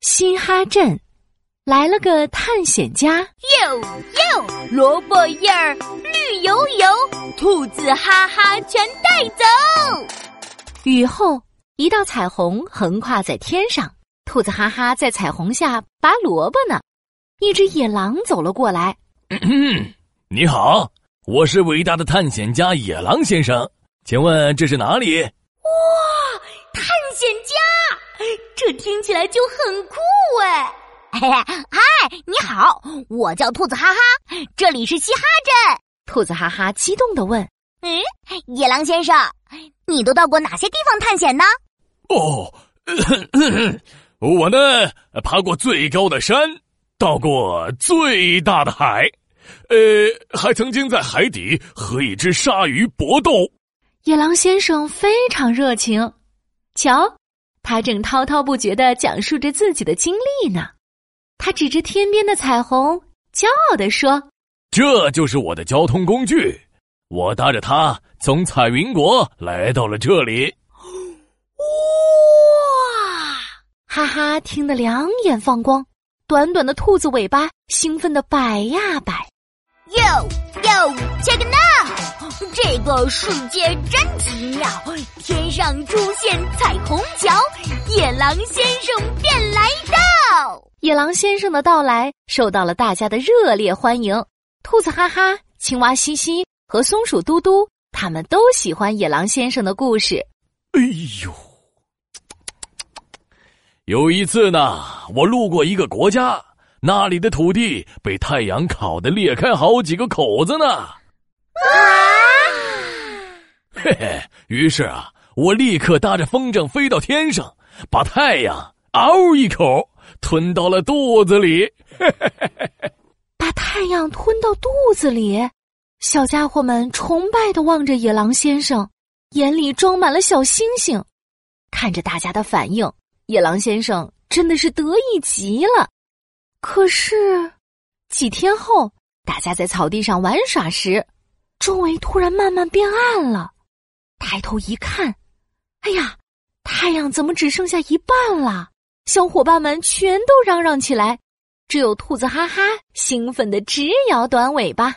嘻哈镇来了个探险家，哟哟，萝卜叶儿绿油油，兔子哈哈全带走。雨后，一道彩虹横跨在天上，兔子哈哈在彩虹下拔萝卜呢。一只野狼走了过来，你好，我是伟大的探险家野狼先生，请问这是哪里？哇，探险家，这听起来就很酷哎！嗨，你好，我叫兔子哈哈，这里是嘻哈镇。兔子哈哈激动的问：“嗯，野狼先生，你都到过哪些地方探险呢？”哦，我呢，爬过最高的山。到过最大的海，呃，还曾经在海底和一只鲨鱼搏斗。野狼先生非常热情，瞧，他正滔滔不绝的讲述着自己的经历呢。他指着天边的彩虹，骄傲的说：“这就是我的交通工具，我搭着它从彩云国来到了这里。”哇！哈哈，听得两眼放光。短短的兔子尾巴兴奋的摆呀摆，哟哟，check it now！这个世界真奇妙，天上出现彩虹桥，野狼先生便来到。野狼先生的到来受到了大家的热烈欢迎，兔子哈哈、青蛙西西和松鼠嘟嘟，他们都喜欢野狼先生的故事。哎呦！有一次呢，我路过一个国家，那里的土地被太阳烤得裂开好几个口子呢。啊！嘿嘿，于是啊，我立刻搭着风筝飞到天上，把太阳嗷一口吞到了肚子里。把太阳吞到肚子里，小家伙们崇拜的望着野狼先生，眼里装满了小星星，看着大家的反应。野狼先生真的是得意极了，可是几天后，大家在草地上玩耍时，周围突然慢慢变暗了。抬头一看，哎呀，太阳怎么只剩下一半了？小伙伴们全都嚷嚷起来，只有兔子哈哈兴奋的直摇短尾巴。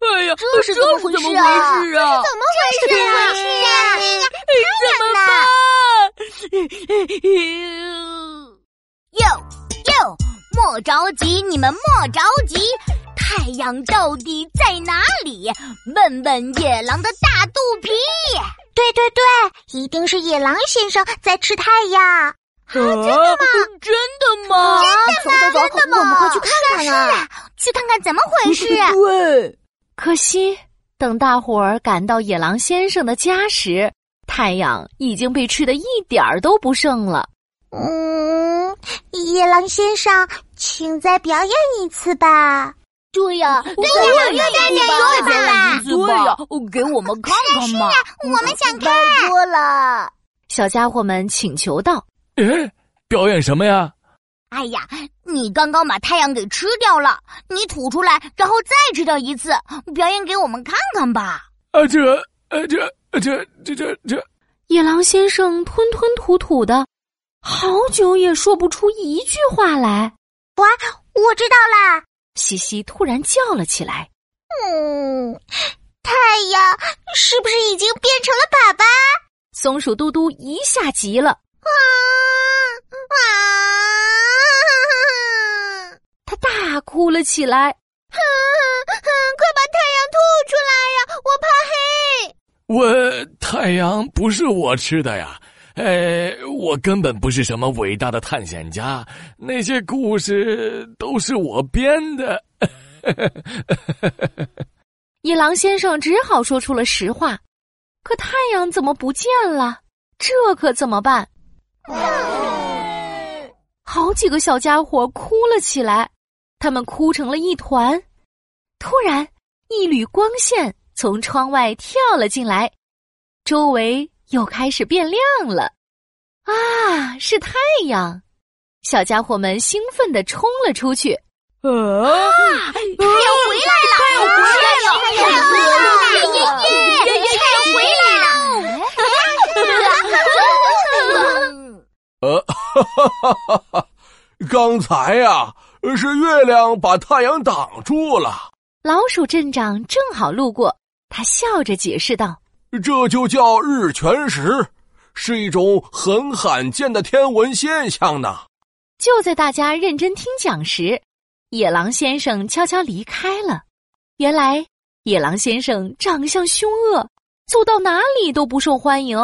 哎呀，这是怎么回事啊？这是怎么回事啊？怎么办？哟哟，莫着急，你们莫着急。太阳到底在哪里？问问野狼的大肚皮。对对对，一定是野狼先生在吃太阳。啊，真的吗？真的吗？真的吗，我们快去看看啊！去看看怎么回事。对，可惜等大伙儿赶到野狼先生的家时。太阳已经被吃的一点儿都不剩了。嗯，野狼先生，请再表演一次吧。对呀，对呀，再表演一次吧。对呀，给我们看看嘛。我们想看。多了，小家伙们请求道：“哎，表演什么呀？”哎呀，你刚刚把太阳给吃掉了，你吐出来，然后再吃掉一次，表演给我们看看吧。啊，这，啊，这。这这这这，野狼先生吞吞吐吐的，好久也说不出一句话来。哇，我知道啦！西西突然叫了起来：“嗯，太阳是不是已经变成了粑粑？”松鼠嘟嘟一下急了：“啊啊！”他大哭了起来：“ 快把太阳吐出来呀！我怕黑。”我太阳不是我吃的呀，哎，我根本不是什么伟大的探险家，那些故事都是我编的。野狼先生只好说出了实话，可太阳怎么不见了？这可怎么办？好几个小家伙哭了起来，他们哭成了一团。突然，一缕光线。从窗外跳了进来，周围又开始变亮了。啊，是太阳！小家伙们兴奋地冲了出去。啊，太阳回来了！太阳回来了！太阳回来了！太阳回来了！呃，哈哈哈哈哈！刚才呀，是月亮把太阳挡住了。老鼠镇长正好路过，他笑着解释道：“这就叫日全食，是一种很罕见的天文现象呢。”就在大家认真听讲时，野狼先生悄悄离开了。原来，野狼先生长相凶恶，走到哪里都不受欢迎。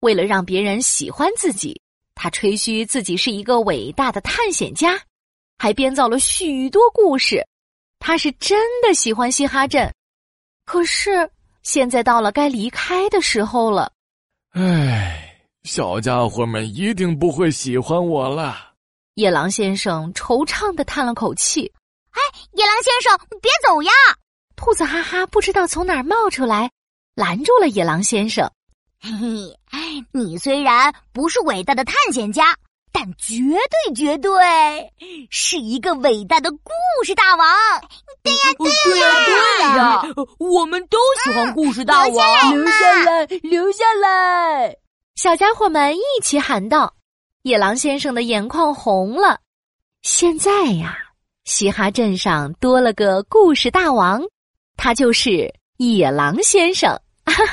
为了让别人喜欢自己，他吹嘘自己是一个伟大的探险家，还编造了许多故事。他是真的喜欢嘻哈镇，可是现在到了该离开的时候了。唉，小家伙们一定不会喜欢我了。野狼先生惆怅的叹了口气：“哎，野狼先生，别走呀！”兔子哈哈不知道从哪儿冒出来，拦住了野狼先生。嘿嘿，你虽然不是伟大的探险家，但绝对绝对是一个伟大的故事大王。对呀，对呀，对呀，我们都喜欢故事大王。留下来，留下来！小家伙们一起喊道：“野狼先生的眼眶红了。现在呀，嘻哈镇上多了个故事大王，他就是野狼先生。”哈哈。